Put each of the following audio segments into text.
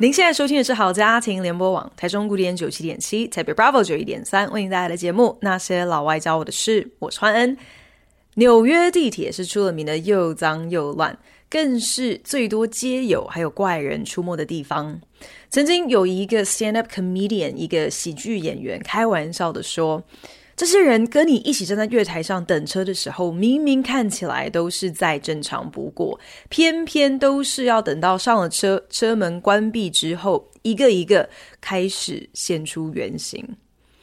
您现在收听的是好家庭联播网，台中古典九七点七，台北 Bravo 九一点三，为您带来的节目《那些老外教我的事》，我是欢恩。纽约地铁是出了名的又脏又乱，更是最多街友还有怪人出没的地方。曾经有一个 stand-up comedian，一个喜剧演员，开玩笑的说。这些人跟你一起站在月台上等车的时候，明明看起来都是再正常不过，偏偏都是要等到上了车，车门关闭之后，一个一个开始现出原形。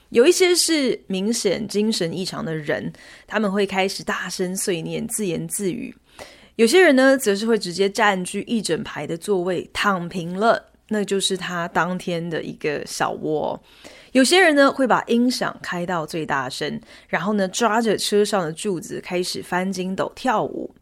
有一些是明显精神异常的人，他们会开始大声碎念、自言自语；有些人呢，则是会直接占据一整排的座位，躺平了，那就是他当天的一个小窝。有些人呢，会把音响开到最大声，然后呢，抓着车上的柱子开始翻筋斗跳舞。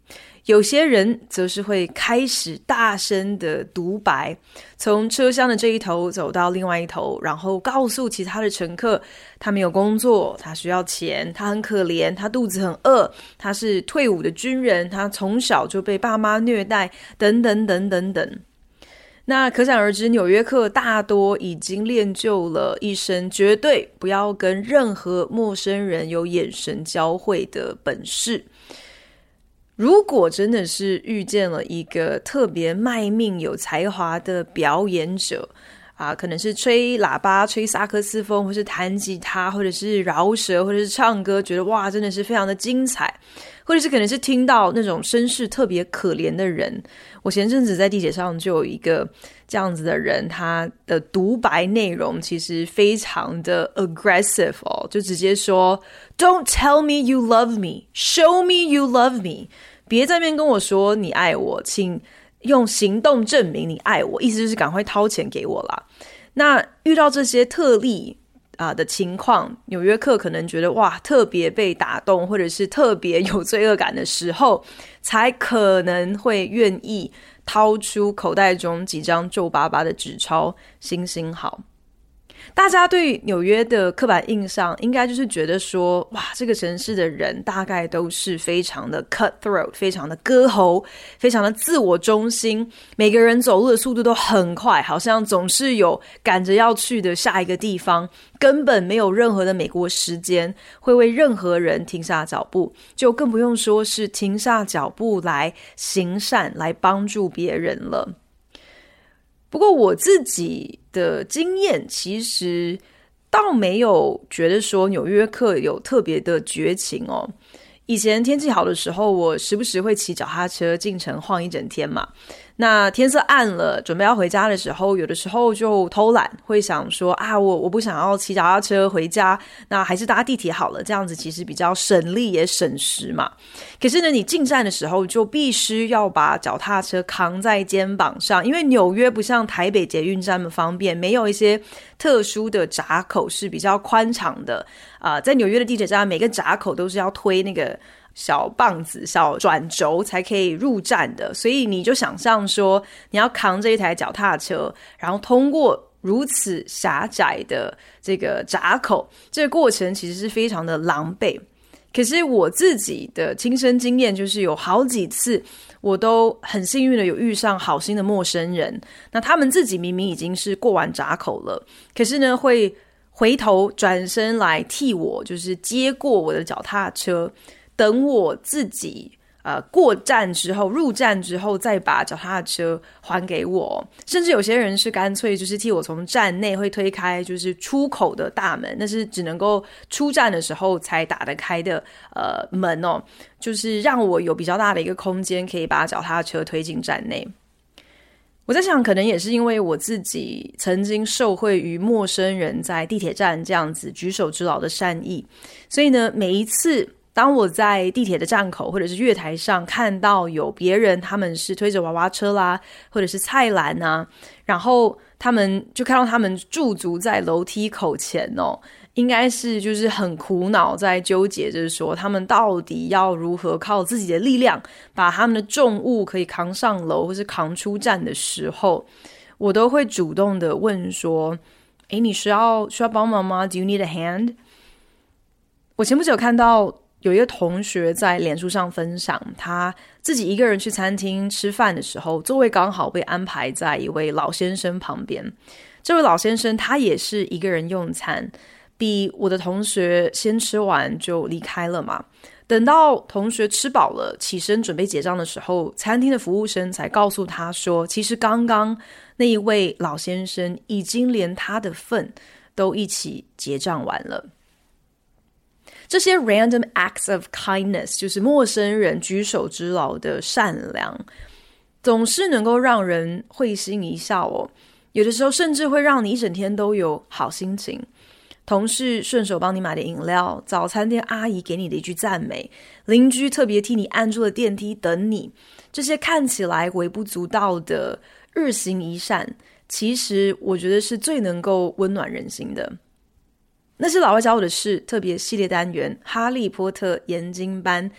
有些人则是会开始大声的独白，从车厢的这一头走到另外一头，然后告诉其他的乘客，他没有工作，他需要钱，他很可怜，他肚子很饿，他是退伍的军人，他从小就被爸妈虐待，等等等等等。那可想而知，纽约客大多已经练就了一身绝对不要跟任何陌生人有眼神交汇的本事。如果真的是遇见了一个特别卖命、有才华的表演者啊，可能是吹喇叭、吹萨克斯风，或是弹吉他，或者是饶舌，或者是唱歌，觉得哇，真的是非常的精彩。或者是可能是听到那种身世特别可怜的人，我前阵子在地铁上就有一个这样子的人，他的独白内容其实非常的 aggressive 哦，就直接说 "Don't tell me you love me, show me you love me"，别在面跟我说你爱我，请用行动证明你爱我，意思就是赶快掏钱给我啦。那遇到这些特例。啊的情况，纽约客可能觉得哇，特别被打动，或者是特别有罪恶感的时候，才可能会愿意掏出口袋中几张皱巴巴的纸钞，行行好。大家对纽约的刻板印象，应该就是觉得说，哇，这个城市的人大概都是非常的 cutthroat，非常的割喉，非常的自我中心。每个人走路的速度都很快，好像总是有赶着要去的下一个地方，根本没有任何的美国时间会为任何人停下脚步，就更不用说是停下脚步来行善，来帮助别人了。不过我自己的经验，其实倒没有觉得说纽约客有特别的绝情哦。以前天气好的时候，我时不时会骑脚踏车进城晃一整天嘛。那天色暗了，准备要回家的时候，有的时候就偷懒，会想说啊，我我不想要骑脚踏车回家，那还是搭地铁好了，这样子其实比较省力也省时嘛。可是呢，你进站的时候就必须要把脚踏车扛在肩膀上，因为纽约不像台北捷运站那么方便，没有一些特殊的闸口是比较宽敞的啊、在纽约的地铁站，每个闸口都是要推那个。小棒子、小转轴才可以入站的，所以你就想象说，你要扛着一台脚踏车，然后通过如此狭窄的这个闸口，这个过程其实是非常的狼狈。可是我自己的亲身经验就是，有好几次我都很幸运的有遇上好心的陌生人，那他们自己明明已经是过完闸口了，可是呢会回头转身来替我，就是接过我的脚踏车。等我自己呃过站之后，入站之后再把脚踏车还给我，甚至有些人是干脆就是替我从站内会推开就是出口的大门，那是只能够出站的时候才打得开的呃门哦，就是让我有比较大的一个空间可以把脚踏车推进站内。我在想，可能也是因为我自己曾经受惠于陌生人在地铁站这样子举手之劳的善意，所以呢，每一次。当我在地铁的站口或者是月台上看到有别人，他们是推着娃娃车啦，或者是菜篮啊，然后他们就看到他们驻足在楼梯口前哦，应该是就是很苦恼，在纠结着说他们到底要如何靠自己的力量把他们的重物可以扛上楼或是扛出站的时候，我都会主动的问说：“诶，你需要需要帮忙吗？Do you need a hand？” 我前不久看到有一个同学在脸书上分享，他自己一个人去餐厅吃饭的时候，座位刚好被安排在一位老先生旁边。这位老先生他也是一个人用餐，比我的同学先吃完就离开了嘛。等到同学吃饱了，起身准备结账的时候，餐厅的服务生才告诉他说，其实刚刚那一位老先生已经连他的份都一起结账完了。这些 random acts of kindness，就是陌生人举手之劳的善良，总是能够让人会心一笑哦。有的时候甚至会让你一整天都有好心情。同事顺手帮你买的饮料，早餐店阿姨给你的一句赞美，邻居特别替你按住了电梯等你，这些看起来微不足道的日行一善，其实我觉得是最能够温暖人心的。那些老外教我的事特别系列单元《哈利波特研经班》，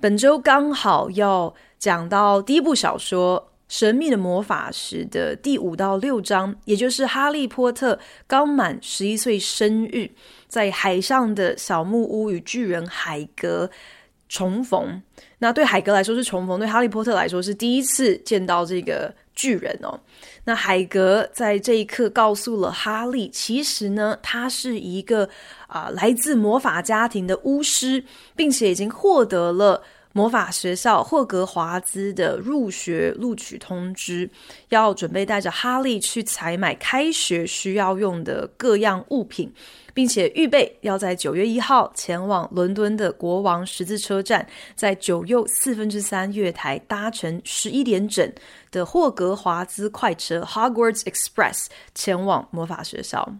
本周刚好要讲到第一部小说《神秘的魔法石》的第五到六章，也就是哈利波特刚满十一岁生日，在海上的小木屋与巨人海格重逢。那对海格来说是重逢，对哈利波特来说是第一次见到这个巨人哦。那海格在这一刻告诉了哈利，其实呢，他是一个啊、来自魔法家庭的巫师，并且已经获得了魔法学校霍格华兹的入学录取通知，要准备带着哈利去采买开学需要用的各样物品。并且预备要在九月一号前往伦敦的国王十字车站，在九又四分之三月台搭乘十一点整的霍格华兹快车 Hogwarts Express 前往魔法学校。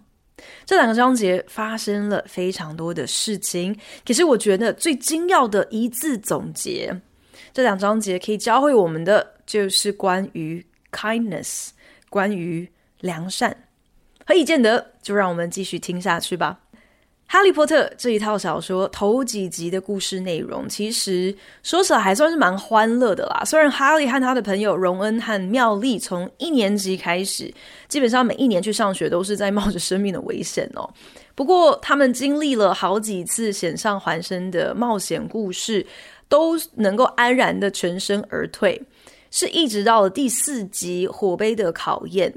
这两个章节发生了非常多的事情，可是我觉得最精要的一字总结，这两章节可以教会我们的就是关于 kindness，关于良善。何以见得？就让我们继续听下去吧。《哈利波特》这一套小说头几集的故事内容，其实说起来还算是蛮欢乐的啦。虽然哈利和他的朋友荣恩和妙丽从一年级开始，基本上每一年去上学都是在冒着生命的危险哦。不过他们经历了好几次险象环生的冒险故事，都能够安然的全身而退。是一直到了第四集《火杯的考验》。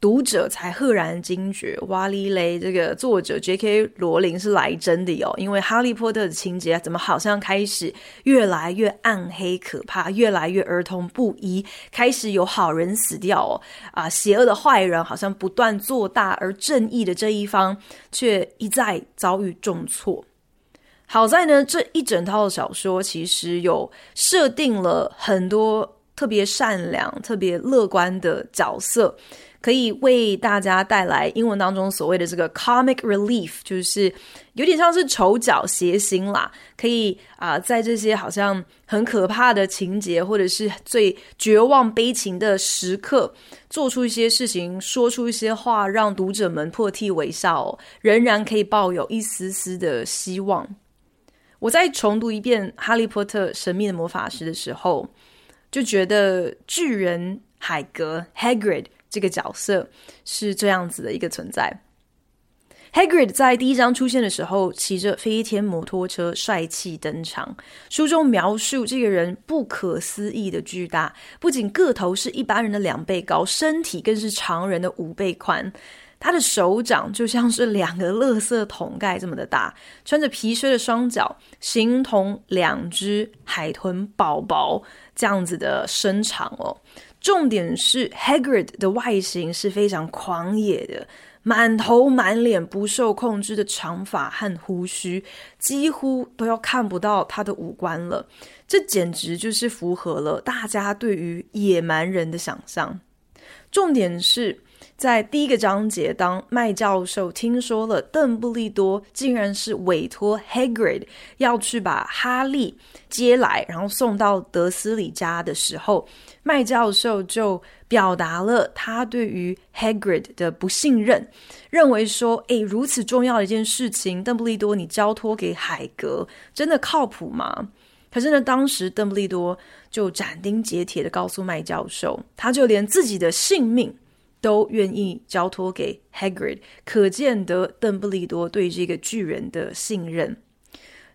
读者才赫然惊觉，哇哩嘞！这个作者 J.K. 罗琳是来真的哟，因为哈利波特的情节怎么好像开始越来越暗黑可怕，越来越儿童不宜，开始有好人死掉哦，啊，邪恶的坏人好像不断做大，而正义的这一方却一再遭遇重挫。好在呢，这一整套小说其实有设定了很多特别善良、特别乐观的角色。可以为大家带来英文当中所谓的这个 comic relief，就是有点像是丑角谐星啦。可以啊、在这些好像很可怕的情节，或者是最绝望悲情的时刻，做出一些事情，说出一些话，让读者们破涕为笑，仍然可以抱有一丝丝的希望。我在重读一遍《哈利波特：神秘的魔法师》的时候，就觉得巨人海格 Hagrid。这个角色是这样子的一个存在。Hagrid 在第一章出现的时候，骑着飞天摩托车帅气登场。书中描述这个人不可思议的巨大，不仅个头是一般人的两倍高，身体更是常人的五倍宽。他的手掌就像是两个垃圾桶盖这么的大，穿着皮靴的双脚，形同两只海豚宝宝这样子的身长哦。重点是 Hagrid 的外形是非常狂野的，满头满脸不受控制的长发和胡须，几乎都要看不到他的五官了。这简直就是符合了大家对于野蛮人的想象。重点是在第一个章节，当麦教授听说了邓布利多竟然是委托 Hagrid 要去把哈利接来，然后送到德斯里家的时候，麦教授就表达了他对于 Hagrid 的不信任，认为说：“诶，如此重要的一件事情，邓布利多你交托给海格，真的靠谱吗？”可是呢，当时邓布利多就斩钉截铁的告诉麦教授，他就连自己的性命。都愿意交托给 Hagrid，可见得邓布利多对这个巨人的信任。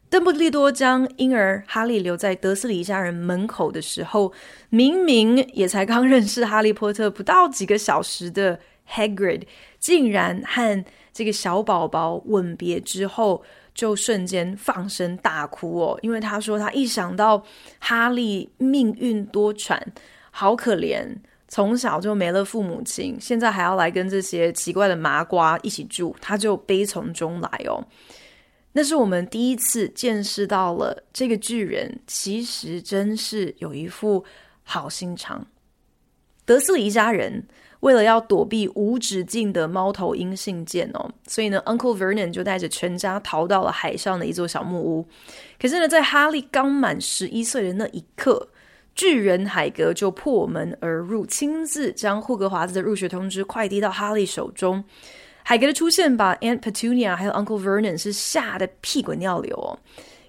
邓布利多将婴儿哈利留在德斯里一家人门口的时候，明明也才刚认识哈利波特不到几个小时的 Hagrid，竟然和这个小宝宝吻别之后，就瞬间放声大哭哦，因为他说他一想到哈利命运多舛，好可怜。从小就没了父母亲，现在还要来跟这些奇怪的麻瓜一起住，他就悲从中来哦。那是我们第一次见识到了这个巨人，其实真是有一副好心肠。德斯里一家人为了要躲避无止境的猫头鹰信件哦，所以呢，Uncle Vernon 就带着全家逃到了海上的一座小木屋。可是呢，在哈利刚满十一岁的那一刻，巨人海格就破门而入，亲自将霍格华兹的入学通知快递到哈利手中。海格的出现把 Aunt Petunia 还有 Uncle Vernon 是吓得屁滚尿流哦。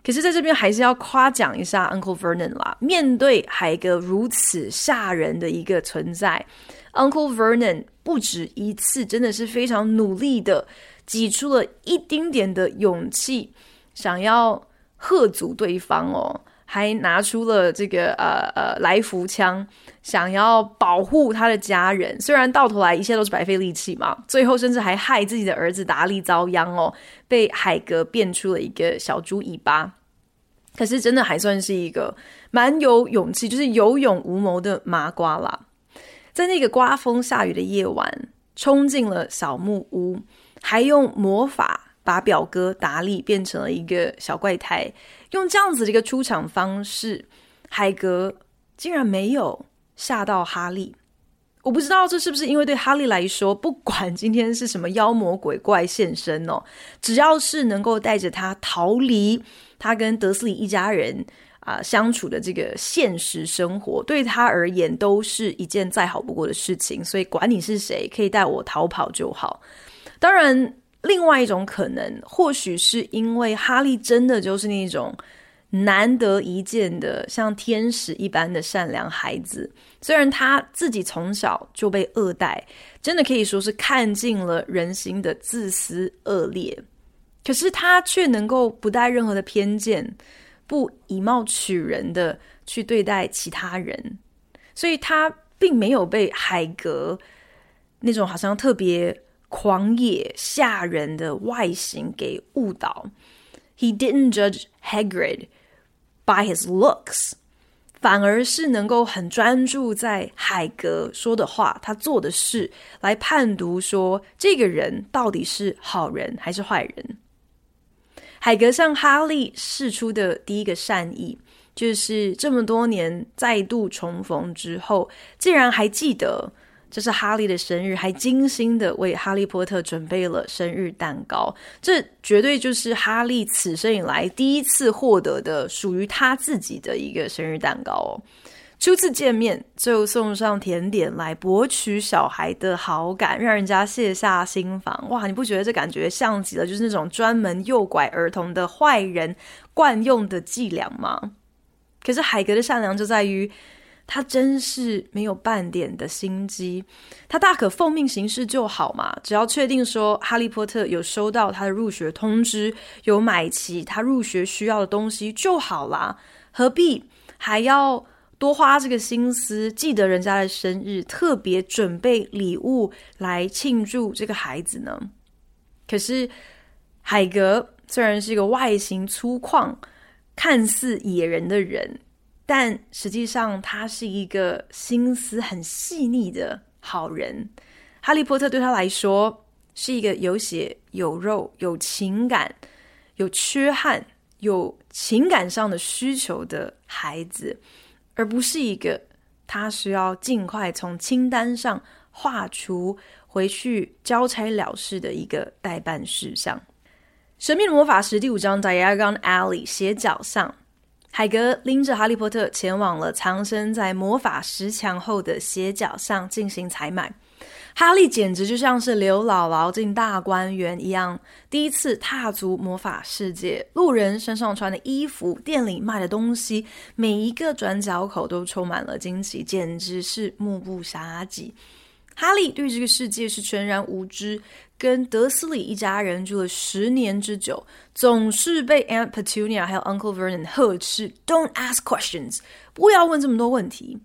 可是，在这边还是要夸奖一下 Uncle Vernon 啦。面对海格如此吓人的一个存在，Uncle Vernon 不止一次，真的是非常努力的挤出了一丁点的勇气，想要吓阻对方哦。还拿出了这个呃呃来福枪，想要保护他的家人。虽然到头来一切都是白费力气嘛，最后甚至还害自己的儿子达利遭殃哦，被海格变出了一个小猪尾巴。可是真的还算是一个蛮有勇气，就是有勇无谋的麻瓜啦。在那个刮风下雨的夜晚，冲进了小木屋，还用魔法把表哥达利变成了一个小怪胎。用这样子的一个出场方式，海格竟然没有吓到哈利。我不知道这是不是因为对哈利来说，不管今天是什么妖魔鬼怪现身哦，只要是能够带着他逃离他跟德斯里一家人啊、相处的这个现实生活，对他而言都是一件再好不过的事情。所以管你是谁，可以带我逃跑就好。当然。另外一种可能，或许是因为哈利真的就是那种难得一见的像天使一般的善良孩子。虽然他自己从小就被恶待，真的可以说是看尽了人心的自私恶劣，可是他却能够不带任何的偏见，不以貌取人的去对待其他人，所以他并没有被海格那种好像特别。狂野吓人的外形给误导，He didn't judge Hagrid by his looks，反而是能够很专注在海格说的话，他做的事来判读说这个人到底是好人还是坏人。海格向哈利释出的第一个善意，就是这么多年再度重逢之后，竟然还记得。这是哈利的生日，还精心的为哈利波特准备了生日蛋糕。这绝对就是哈利此生以来第一次获得的属于他自己的一个生日蛋糕哦。初次见面就送上甜点来博取小孩的好感，让人家卸下心防。哇，你不觉得这感觉像极了就是那种专门诱拐儿童的坏人惯用的伎俩吗？可是海格的善良就在于。他真是没有半点的心机，他大可奉命行事就好嘛，只要确定说哈利波特有收到他的入学通知，有买齐他入学需要的东西就好啦，何必还要多花这个心思，记得人家的生日，特别准备礼物来庆祝这个孩子呢？可是海格虽然是一个外形粗犷、看似野人的人。但实际上，他是一个心思很细腻的好人。哈利波特对他来说是一个有血有肉、有情感、有缺憾、有情感上的需求的孩子，而不是一个他需要尽快从清单上划除，回去交差了事的一个待办事项。《神秘的魔法石》第五章，Diagon Alley 斜角巷，海格拎着哈利波特前往了藏身在魔法石墙后的斜角上进行采买。哈利简直就像是刘姥姥进大观园一样，第一次踏足魔法世界。路人身上穿的衣服，店里卖的东西，每一个转角口都充满了惊奇，简直是目不暇给。哈利对这个世界是全然无知，跟德斯里一家人住了十年之久，总是被 Aunt Petunia 还有 Uncle Vernon 呵斥：“Don't ask questions，不要问这么多问题。”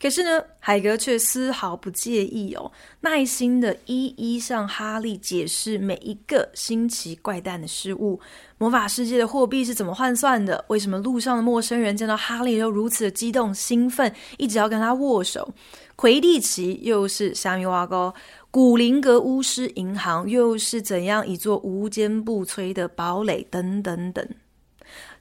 可是呢，海格却丝毫不介意哦，耐心的一一向哈利解释每一个新奇怪诞的事物。魔法世界的货币是怎么换算的？为什么路上的陌生人见到哈利都如此的激动兴奋，一直要跟他握手？魁地奇又是虾米挖沟？古灵阁巫师银行又是怎样一座无坚不摧的堡垒？等等等。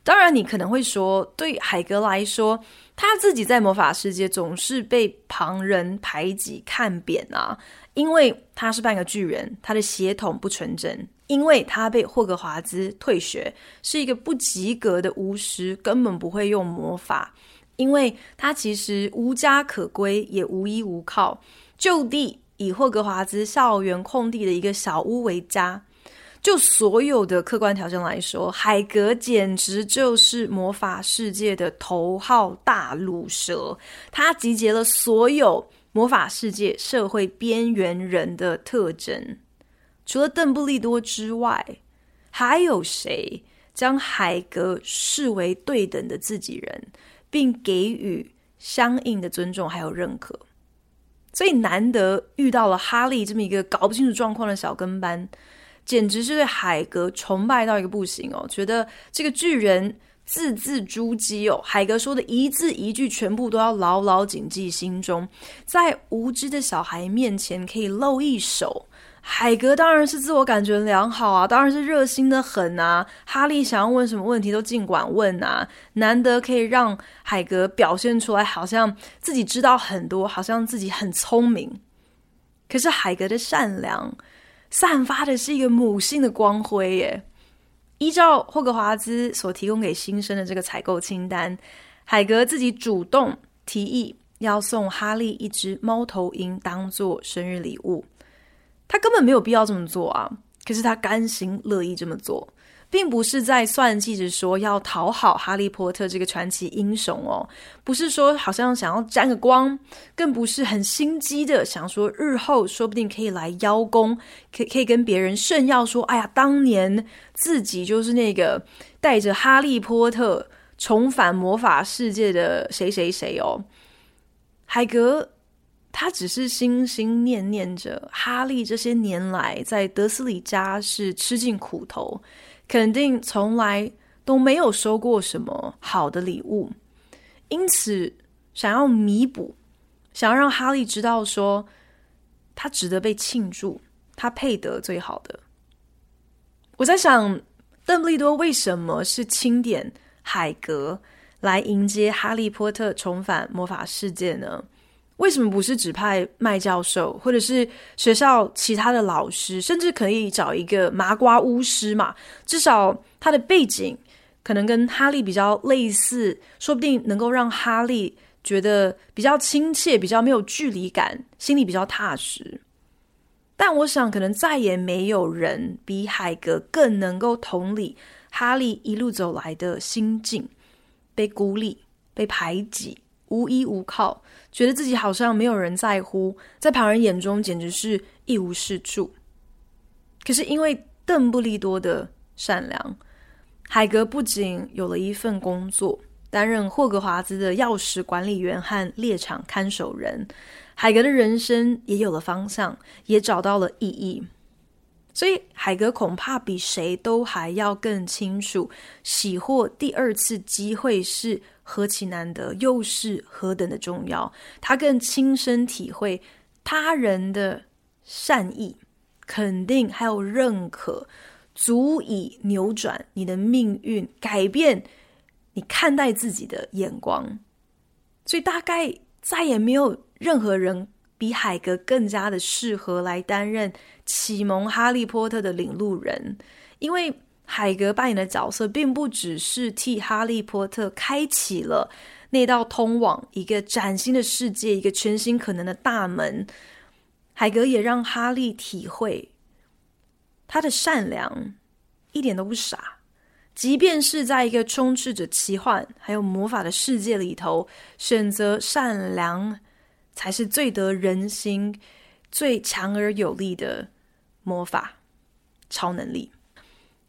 当然，你可能会说，对海格来说，他自己在魔法世界总是被旁人排挤、看扁啊，因为他是半个巨人，他的血统不纯正，因为他被霍格华兹退学，是一个不及格的巫师，根本不会用魔法，因为他其实无家可归，也无依无靠，就地以霍格华兹校园空地的一个小屋为家。就所有的客观条件来说，海格简直就是魔法世界的头号大鲁蛇。他集结了所有魔法世界社会边缘人的特征。除了邓布利多之外，还有谁将海格视为对等的自己人，并给予相应的尊重还有认可？所以难得遇到了哈利这么一个搞不清楚状况的小跟班。简直是对海格崇拜到一个不行哦！觉得这个巨人字字珠玑哦，海格说的一字一句，全部都要牢牢谨记心中。在无知的小孩面前可以露一手，海格当然是自我感觉良好啊，当然是热心的很啊。哈利想要问什么问题都尽管问啊，难得可以让海格表现出来，好像自己知道很多，好像自己很聪明。可是海格的善良。散发的是一个母性的光辉耶。依照霍格华兹所提供给新生的这个采购清单，海格自己主动提议要送哈利一只猫头鹰当做生日礼物。他根本没有必要这么做啊，可是他甘心乐意这么做。并不是在算计着说要讨好哈利波特这个传奇英雄哦，不是说好像想要沾个光，更不是很心机的想说日后说不定可以来邀功，可以可以跟别人炫耀说，哎呀，当年自己就是那个带着哈利波特重返魔法世界的谁谁谁哦。海格他只是心心念念着哈利这些年来在德斯里家是吃尽苦头。肯定从来都没有收过什么好的礼物，因此想要弥补，想要让哈利知道说他值得被庆祝，他配得最好的。我在想，邓布利多为什么是钦点海格来迎接哈利波特重返魔法世界呢？为什么不是指派麦教授，或者是学校其他的老师，甚至可以找一个麻瓜巫师嘛？至少他的背景可能跟哈利比较类似，说不定能够让哈利觉得比较亲切，比较没有距离感，心里比较踏实。但我想，可能再也没有人比海格更能够同理哈利一路走来的心境：被孤立、被排挤。无依无靠，觉得自己好像没有人在乎，在旁人眼中简直是一无是处。可是因为邓布利多的善良，海格不仅有了一份工作，担任霍格华兹的钥匙管理员和猎场看守人，海格的人生也有了方向，也找到了意义。所以海格恐怕比谁都还要更清楚，喜获第二次机会是何其难得，又是何等的重要。他更亲身体会他人的善意、肯定还有认可，足以扭转你的命运，改变你看待自己的眼光。所以大概再也没有任何人。比海格更加的适合来担任启蒙哈利波特的领路人，因为海格扮演的角色并不只是替哈利波特开启了那道通往一个崭新的世界、一个全新可能的大门，海格也让哈利体会他的善良一点都不傻。即便是在一个充斥着奇幻还有魔法的世界里头，选择善良才是最得人心、最强而有力的魔法超能力。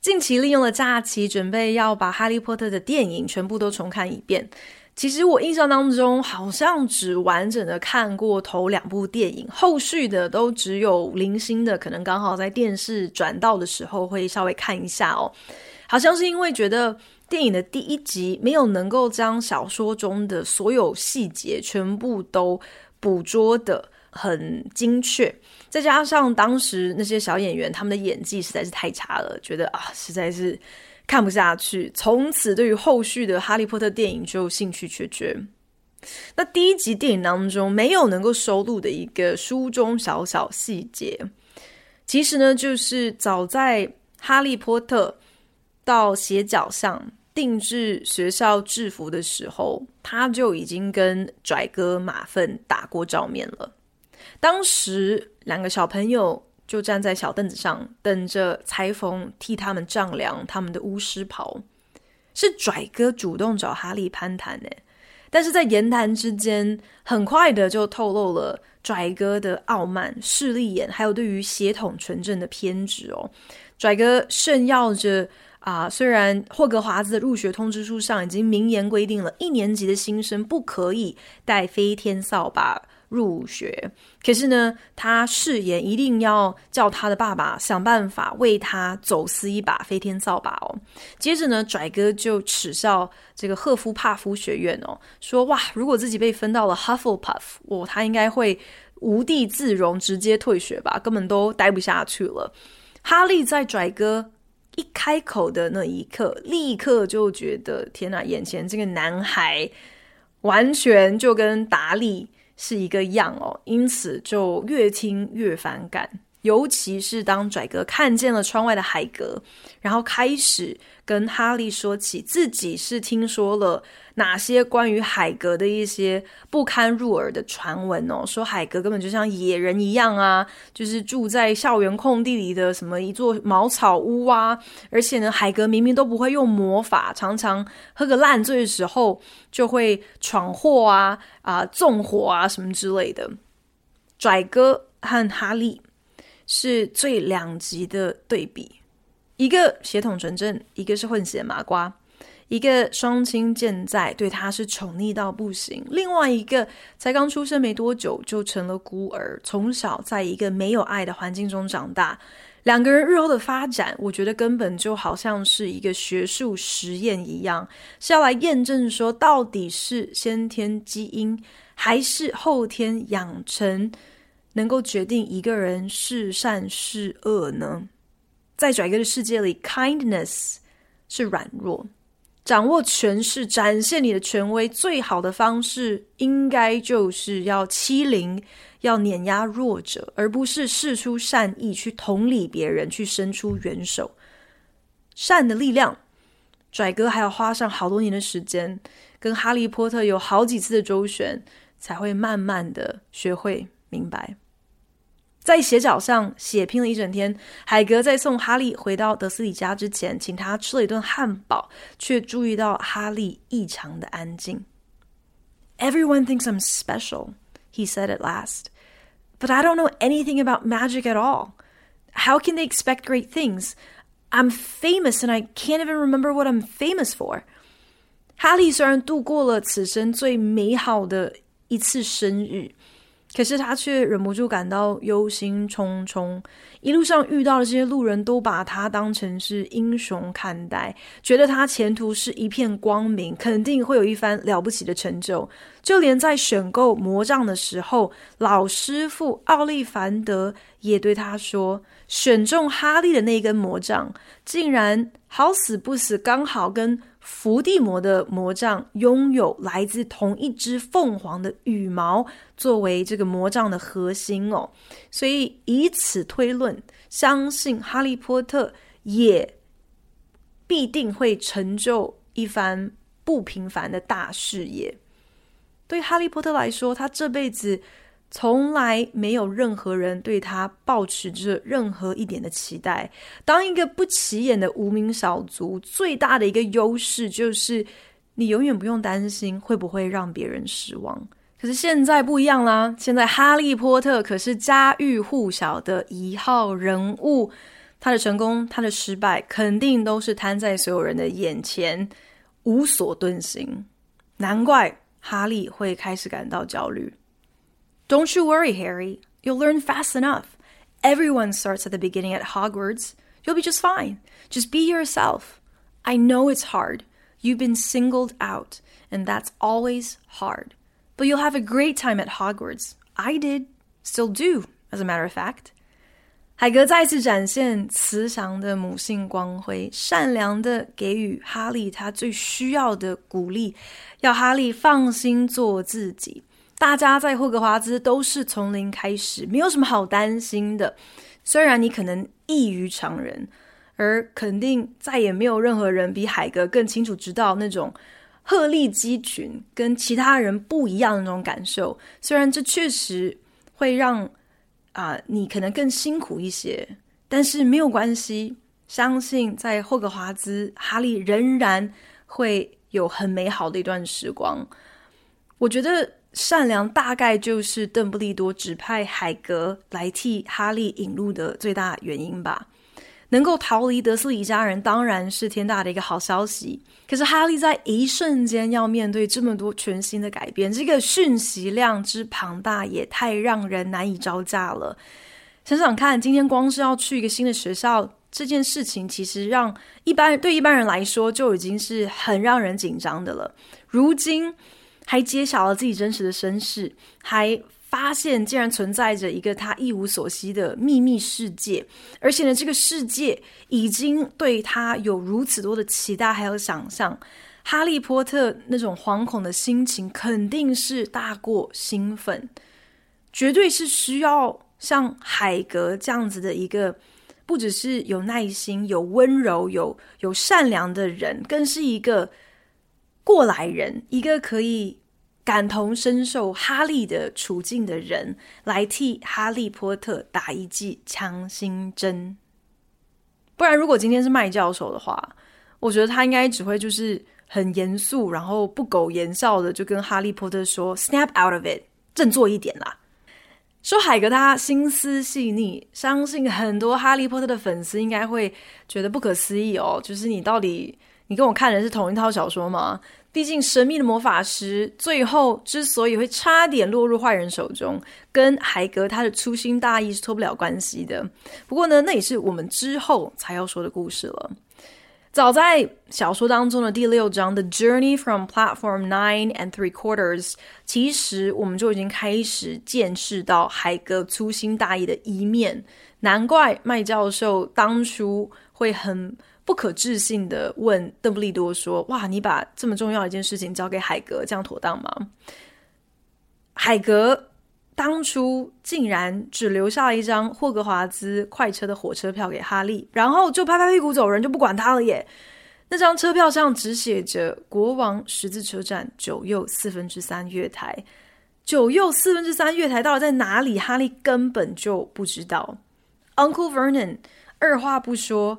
近期利用了假期，准备要把《哈利波特》的电影全部都重看一遍。其实我印象当中，好像只完整的看过头两部电影，后续的都只有零星的，可能刚好在电视转到的时候会稍微看一下哦。好像是因为觉得电影的第一集没有能够将小说中的所有细节全部都捕捉的很精确，再加上当时那些小演员他们的演技实在是太差了，觉得啊实在是看不下去，从此对于后续的《哈利波特》电影就兴趣缺缺。那第一集电影当中没有能够收录的一个书中小小细节，其实呢就是早在《哈利波特》到斜角巷定制学校制服的时候，他就已经跟拽哥马粪打过照面了。当时两个小朋友就站在小凳子上，等着裁缝替他们丈量他们的巫师袍。是拽哥主动找哈利攀谈呢，但是在言谈之间，很快的就透露了拽哥的傲慢、势利眼，还有对于血统纯正的偏执哦。拽哥炫耀着。啊，虽然霍格华兹的入学通知书上已经明言规定了一年级的新生不可以带飞天扫把入学，可是呢，他誓言一定要叫他的爸爸想办法为他走私一把飞天扫把哦。接着呢，拽哥就耻笑这个赫夫帕夫学院哦，说哇，如果自己被分到了 Hufflepuff，哦，他应该会无地自容，直接退学吧，根本都待不下去了。哈利在拽哥。一开口的那一刻，立刻就觉得天哪！眼前这个男孩完全就跟达利是一个样哦，因此就越听越反感。尤其是当拽哥看见了窗外的海格，然后开始跟哈利说起自己是听说了哪些关于海格的一些不堪入耳的传闻哦，说海格根本就像野人一样啊，就是住在校园空地里的什么一座茅草屋啊，而且呢，海格明明都不会用魔法，常常喝个烂醉的时候就会闯祸啊啊纵火啊什么之类的。拽哥和哈利。是最两极的对比，一个血统纯正，一个是混血麻瓜，一个双亲健在，对他是宠溺到不行；另外一个才刚出生没多久就成了孤儿，从小在一个没有爱的环境中长大。两个人日后的发展，我觉得根本就好像是一个学术实验一样，是要来验证说到底是先天基因还是后天养成。能够决定一个人是善是恶呢？在拽哥的世界里，kindness 是软弱，掌握权势、展现你的权威，最好的方式应该就是要欺凌、要碾压弱者，而不是释出善意去同理别人，去伸出援手。善的力量，拽哥还要花上好多年的时间，跟哈利波特有好几次的周旋，才会慢慢的学会明白。在斜角上血拼了一整天，海格在送哈利回到德思礼家之前，请他吃了一顿汉堡，却注意到哈利异常的安静。Everyone thinks I'm special, he said at last, but I don't know anything about magic at all. How can they expect great things? I'm famous and I can't even remember what I'm famous for. 哈利虽然度过了此生最美好的一次生日。可是他却忍不住感到忧心忡忡，一路上遇到的这些路人都把他当成是英雄看待，觉得他前途是一片光明，肯定会有一番了不起的成就。就连在选购魔杖的时候，老师傅奥利凡德也对他说，选中哈利的那根魔杖，竟然好死不死刚好跟伏地魔的魔杖拥有来自同一只凤凰的羽毛作为这个魔杖的核心哦，所以以此推论，相信哈利波特也必定会成就一番不平凡的大事业。对哈利波特来说，他这辈子。从来没有任何人对他抱持着任何一点的期待。当一个不起眼的无名小卒，最大的一个优势就是你永远不用担心会不会让别人失望。可是现在不一样啦，现在哈利波特可是家喻户晓的一号人物，他的成功、他的失败，肯定都是摊在所有人的眼前，无所遁形。难怪哈利会开始感到焦虑。Don't you worry, Harry. You'll learn fast enough. Everyone starts at the beginning at Hogwarts. You'll be just fine. Just be yourself. I know it's hard. You've been singled out, and that's always hard. But you'll have a great time at Hogwarts. I did. Still do, as a matter of fact. 海格再次展现慈祥的母性光辉，善良的给予哈利他最需要的鼓励，要哈利放心做自己。 大家在霍格华兹都是从零开始，没有什么好担心的。虽然你可能异于常人，而肯定再也没有任何人比海格更清楚知道那种鹤立鸡群、跟其他人不一样的那种感受。虽然这确实会让啊、你可能更辛苦一些，但是没有关系。相信在霍格华兹，哈利仍然会有很美好的一段时光。我觉得。善良大概就是邓布利多指派海格来替哈利引路的最大原因吧。能够逃离德斯里家人当然是天大的一个好消息。可是哈利在一瞬间要面对这么多全新的改变，这个讯息量之庞大也太让人难以招架了。想想看，今天光是要去一个新的学校这件事情，其实让一般对一般人来说就已经是很让人紧张的了。如今。还揭晓了自己真实的身世，还发现竟然存在着一个他一无所悉的秘密世界，而且呢，这个世界已经对他有如此多的期待还有想象。哈利波特那种惶恐的心情肯定是大过兴奋，绝对是需要像海格这样子的一个，不只是有耐心、有温柔、有有善良的人，更是一个。过来人，一个可以感同身受哈利的处境的人，来替哈利波特打一剂强心针。不然，如果今天是麦教授的话，我觉得他应该只会就是很严肃，然后不苟言笑的就跟哈利波特说：“Snap out of it，振作一点啦。”说海格他心思细腻，相信很多哈利波特的粉丝应该会觉得不可思议哦，就是你到底。你跟我看的是同一套小说吗？毕竟神秘的魔法师最后之所以会差点落入坏人手中，跟海格他的粗心大意是脱不了关系的。不过呢，那也是我们之后才要说的故事了。早在小说当中的第六章《The Journey from Platform Nine and Three Quarters》，其实我们就已经开始见识到海格粗心大意的一面。难怪麦教授当初会很。不可置信的问邓布利多说：“哇，你把这么重要的一件事情交给海格，这样妥当吗？”海格当初竟然只留下了一张霍格华兹快车的火车票给哈利，然后就拍拍屁股走人，就不管他了耶。那张车票上只写着“国王十字车站九又四分之三月台”，九又四分之三月台到底在哪里？哈利根本就不知道。Uncle Vernon 二话不说。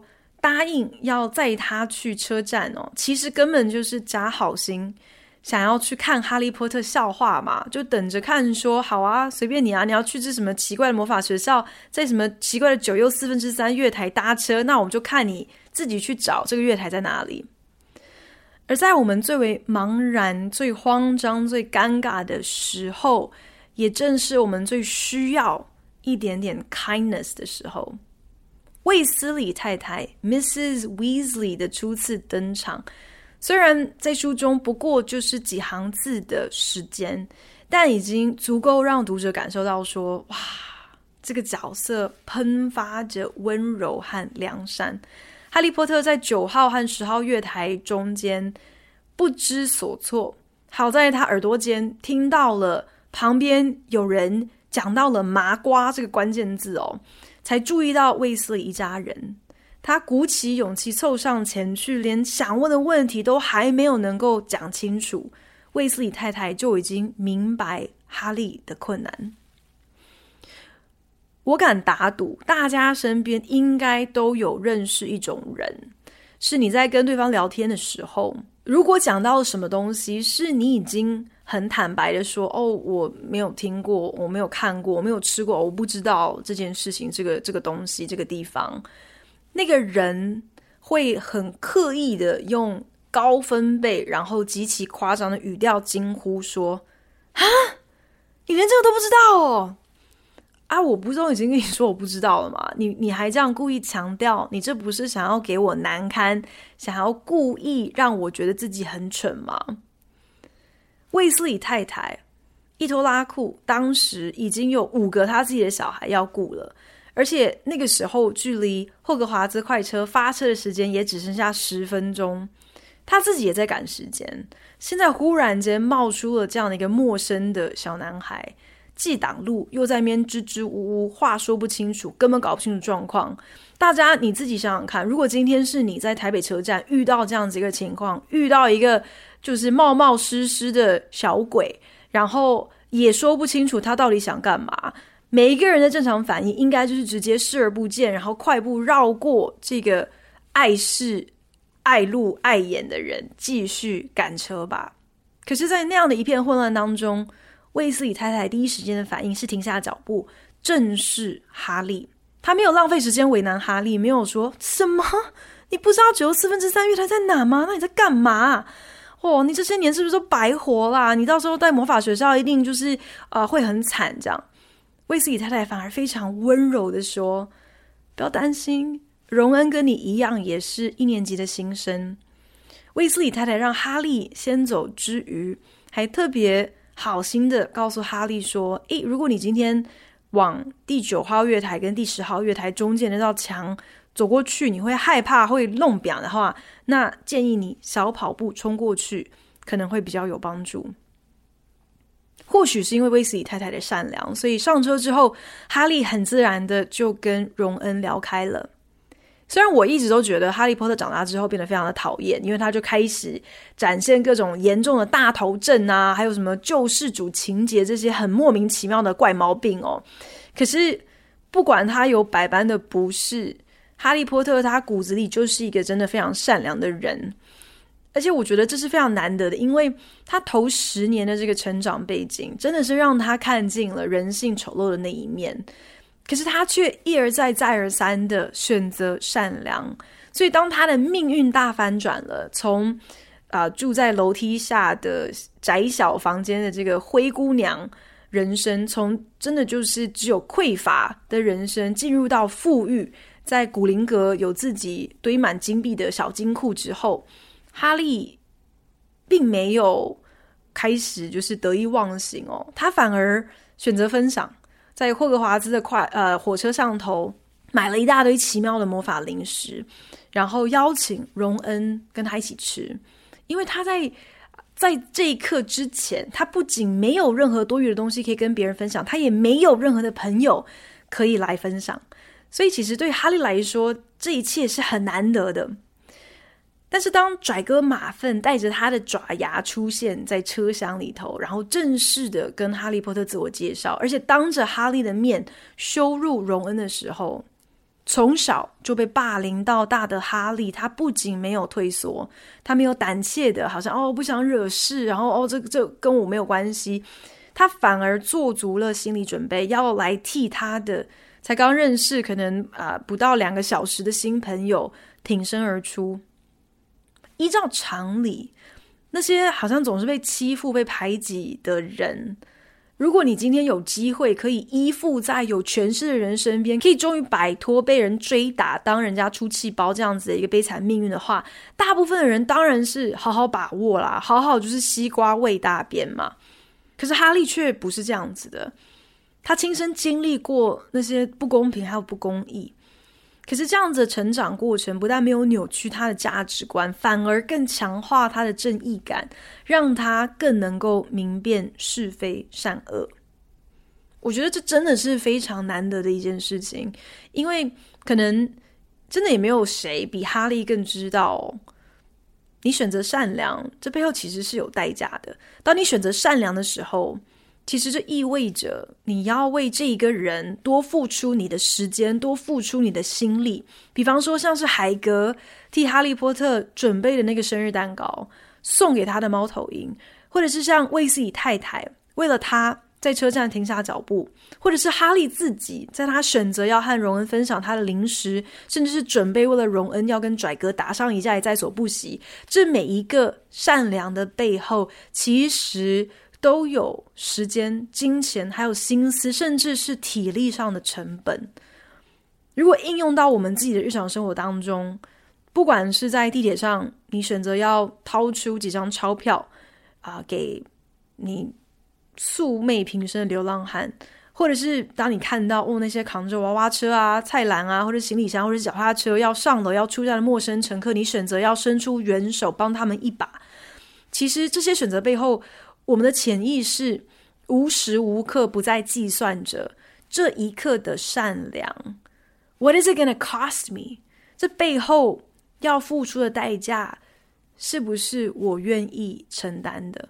答应要载他去车站哦，其实根本就是假好心，想要去看哈利波特笑话嘛，就等着看说好啊，随便你啊，你要去这什么奇怪的魔法学校，在什么奇怪的九又四分之三月台搭车，那我们就看你自己去找这个月台在哪里。而在我们最为茫然、最慌张、最尴尬的时候，也正是我们最需要一点点 kindness 的时候。卫斯理太太 Mrs. Weasley 的初次登场，虽然在书中不过就是几行字的时间，但已经足够让读者感受到说：哇，这个角色喷发着温柔和良善。哈利波特在九号和十号月台中间不知所措，好在他耳朵间听到了旁边有人讲到了“麻瓜”这个关键字哦，才注意到卫斯理一家人。他鼓起勇气凑上前去，连想问的问题都还没有能够讲清楚，卫斯理太太就已经明白哈利的困难。我敢打赌，大家身边应该都有认识一种人，是你在跟对方聊天的时候，如果讲到什么东西，是你已经很坦白的说：“哦，我没有听过，我没有看过，我没有吃过，我不知道这件事情，这个这个东西，这个地方。”那个人会很刻意的用高分贝，然后极其夸张的语调惊呼说：“啊，你连这个都不知道哦？啊，我不都已经跟你说我不知道了吗？你你还这样故意强调，你这不是想要给我难堪，想要故意让我觉得自己很蠢吗？”卫斯理太太伊托拉库当时已经有五个他自己的小孩要顾了。而且那个时候，距离霍格华兹快车发车的时间也只剩下十分钟，他自己也在赶时间。现在忽然间冒出了这样的一个陌生的小男孩，既挡路又在那边支支吾吾，话说不清楚，根本搞不清楚状况。大家你自己想想看，如果今天是你在台北车站遇到这样子一个情况，遇到一个就是冒冒失失的小鬼，然后也说不清楚他到底想干嘛。每一个人的正常反应应该就是直接视而不见，然后快步绕过这个碍事、碍路、碍眼的人，继续赶车吧。可是，在那样的一片混乱当中，卫斯理太太第一时间的反应是停下脚步，正视哈利。他没有浪费时间为难哈利，没有说什么“你不知道九又四分之三月台在哪吗？那你在干嘛？哦，你这些年是不是都白活啦？你到时候在魔法学校一定就是啊、呃，会很惨这样。威斯理太太反而非常温柔的说：“不要担心，荣恩跟你一样，也是一年级的新生。”威斯理太太让哈利先走之余，还特别好心的告诉哈利说：“诶，如果你今天往第九号月台跟第十号月台中间那道墙走过去，你会害怕会弄扁的话，那建议你小跑步冲过去，可能会比较有帮助。”或许是因为威斯理太太的善良，所以上车之后，哈利很自然的就跟荣恩聊开了。虽然我一直都觉得哈利波特长大之后变得非常的讨厌，因为他就开始展现各种严重的大头症啊，还有什么救世主情节这些很莫名其妙的怪毛病哦。可是不管他有百般的不是，哈利波特他骨子里就是一个真的非常善良的人。而且我觉得这是非常难得的，因为他头十年的这个成长背景，真的是让他看尽了人性丑陋的那一面。可是他却一而再、再而三的选择善良。所以当他的命运大翻转了，从啊、住在楼梯下的窄小房间的这个灰姑娘人生，从真的就是只有匮乏的人生，进入到富裕，在古灵阁有自己堆满金币的小金库之后。哈利并没有开始就是得意忘形哦，他反而选择分享，在霍格华兹的快呃火车上头买了一大堆奇妙的魔法零食，然后邀请荣恩跟他一起吃，因为他在在这一刻之前，他不仅没有任何多余的东西可以跟别人分享，他也没有任何的朋友可以来分享，所以其实对哈利来说，这一切是很难得的。但是，当拽哥马粪带着他的爪牙出现在车厢里头，然后正式的跟哈利波特自我介绍，而且当着哈利的面羞辱荣恩的时候，从小就被霸凌到大的哈利，他不仅没有退缩，他没有胆怯的，好像哦不想惹事，然后哦这这跟我没有关系，他反而做足了心理准备，要来替他的才刚认识可能啊、不到两个小时的新朋友挺身而出。依照常理，那些好像总是被欺负、被排挤的人，如果你今天有机会可以依附在有权势的人身边，可以终于摆脱被人追打、当人家出气包这样子的一个悲惨命运的话，大部分的人当然是好好把握啦，好好就是西瓜喂大便嘛。可是哈利却不是这样子的，他亲身经历过那些不公平还有不公义。可是这样子的成长过程，不但没有扭曲他的价值观，反而更强化他的正义感，让他更能够明辨是非善恶。我觉得这真的是非常难得的一件事情，因为可能真的也没有谁比哈利更知道，你选择善良，这背后其实是有代价的。当你选择善良的时候，其实这意味着你要为这一个人多付出你的时间，多付出你的心力。比方说，像是海格替哈利波特准备的那个生日蛋糕，送给他的猫头鹰，或者是像卫斯理太太为了他在车站停下脚步，或者是哈利自己在他选择要和荣恩分享他的零食，甚至是准备为了荣恩要跟拽哥打上一架也在所不惜。这每一个善良的背后，其实。都有时间、金钱，还有心思，甚至是体力上的成本。如果应用到我们自己的日常生活当中，不管是在地铁上，你选择要掏出几张钞票啊、给你素昧平生的流浪汉，或者是当你看到哦那些扛着娃娃车啊、菜篮啊，或者行李箱，或者脚踏车要上楼要出站的陌生乘客，你选择要伸出援手帮他们一把。其实这些选择背后。我们的潜意识无时无刻不在计算着这一刻的善良。What is it gonna cost me？这背后要付出的代价是不是我愿意承担的？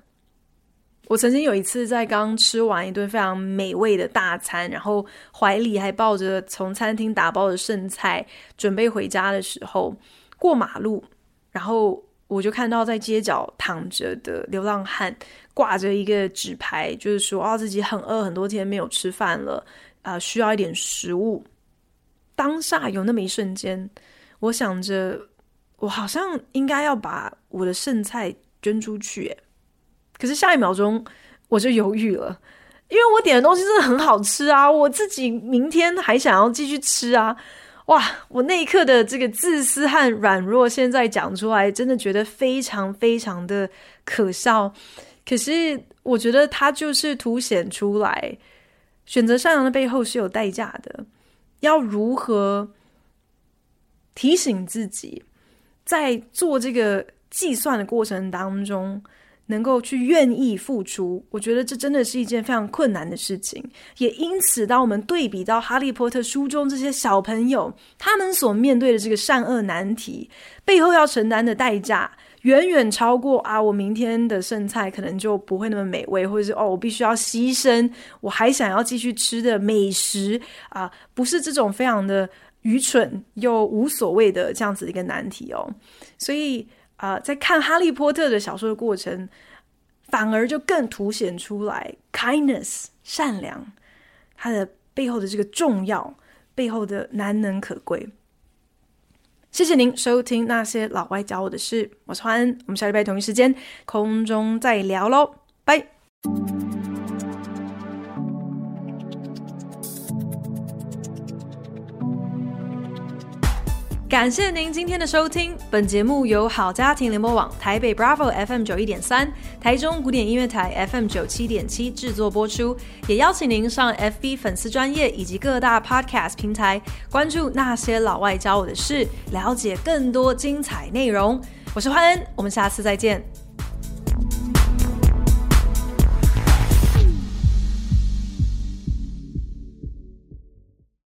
我曾经有一次在刚吃完一顿非常美味的大餐，然后怀里还抱着从餐厅打包的剩菜，准备回家的时候，过马路，然后我就看到在街角躺着的流浪汉。挂着一个纸牌，就是说啊，自己很饿，很多天没有吃饭了，啊、需要一点食物。当下有那么一瞬间，我想着，我好像应该要把我的剩菜捐出去。可是下一秒钟我就犹豫了，因为我点的东西真的很好吃啊，我自己明天还想要继续吃啊。哇，我那一刻的这个自私和软弱，现在讲出来，真的觉得非常非常的可笑。可是，我觉得它就是凸显出来，选择善良的背后是有代价的。要如何提醒自己，在做这个计算的过程当中，能够去愿意付出？我觉得这真的是一件非常困难的事情。也因此，当我们对比到《哈利波特》书中这些小朋友，他们所面对的这个善恶难题，背后要承担的代价。远远超过啊！我明天的剩菜可能就不会那么美味，或者是哦，我必须要牺牲我还想要继续吃的美食啊！不是这种非常的愚蠢又无所谓的这样子的一个难题哦。所以啊，在看《哈利波特》的小说的过程，反而就更凸显出来 kindness 善良它的背后的这个重要，背后的难能可贵。谢谢您收听那些老外教我的事，我是欢恩，我们下礼拜同一时间空中再聊喽，拜。感谢您今天的收听，本节目由好家庭联播网、台北 Bravo FM 九一点三、台中古典音乐台 FM 九七点七制作播出，也邀请您上 FB 粉丝专业以及各大 Podcast 平台关注那些老外教我的事，了解更多精彩内容。我是欢恩，我们下次再见。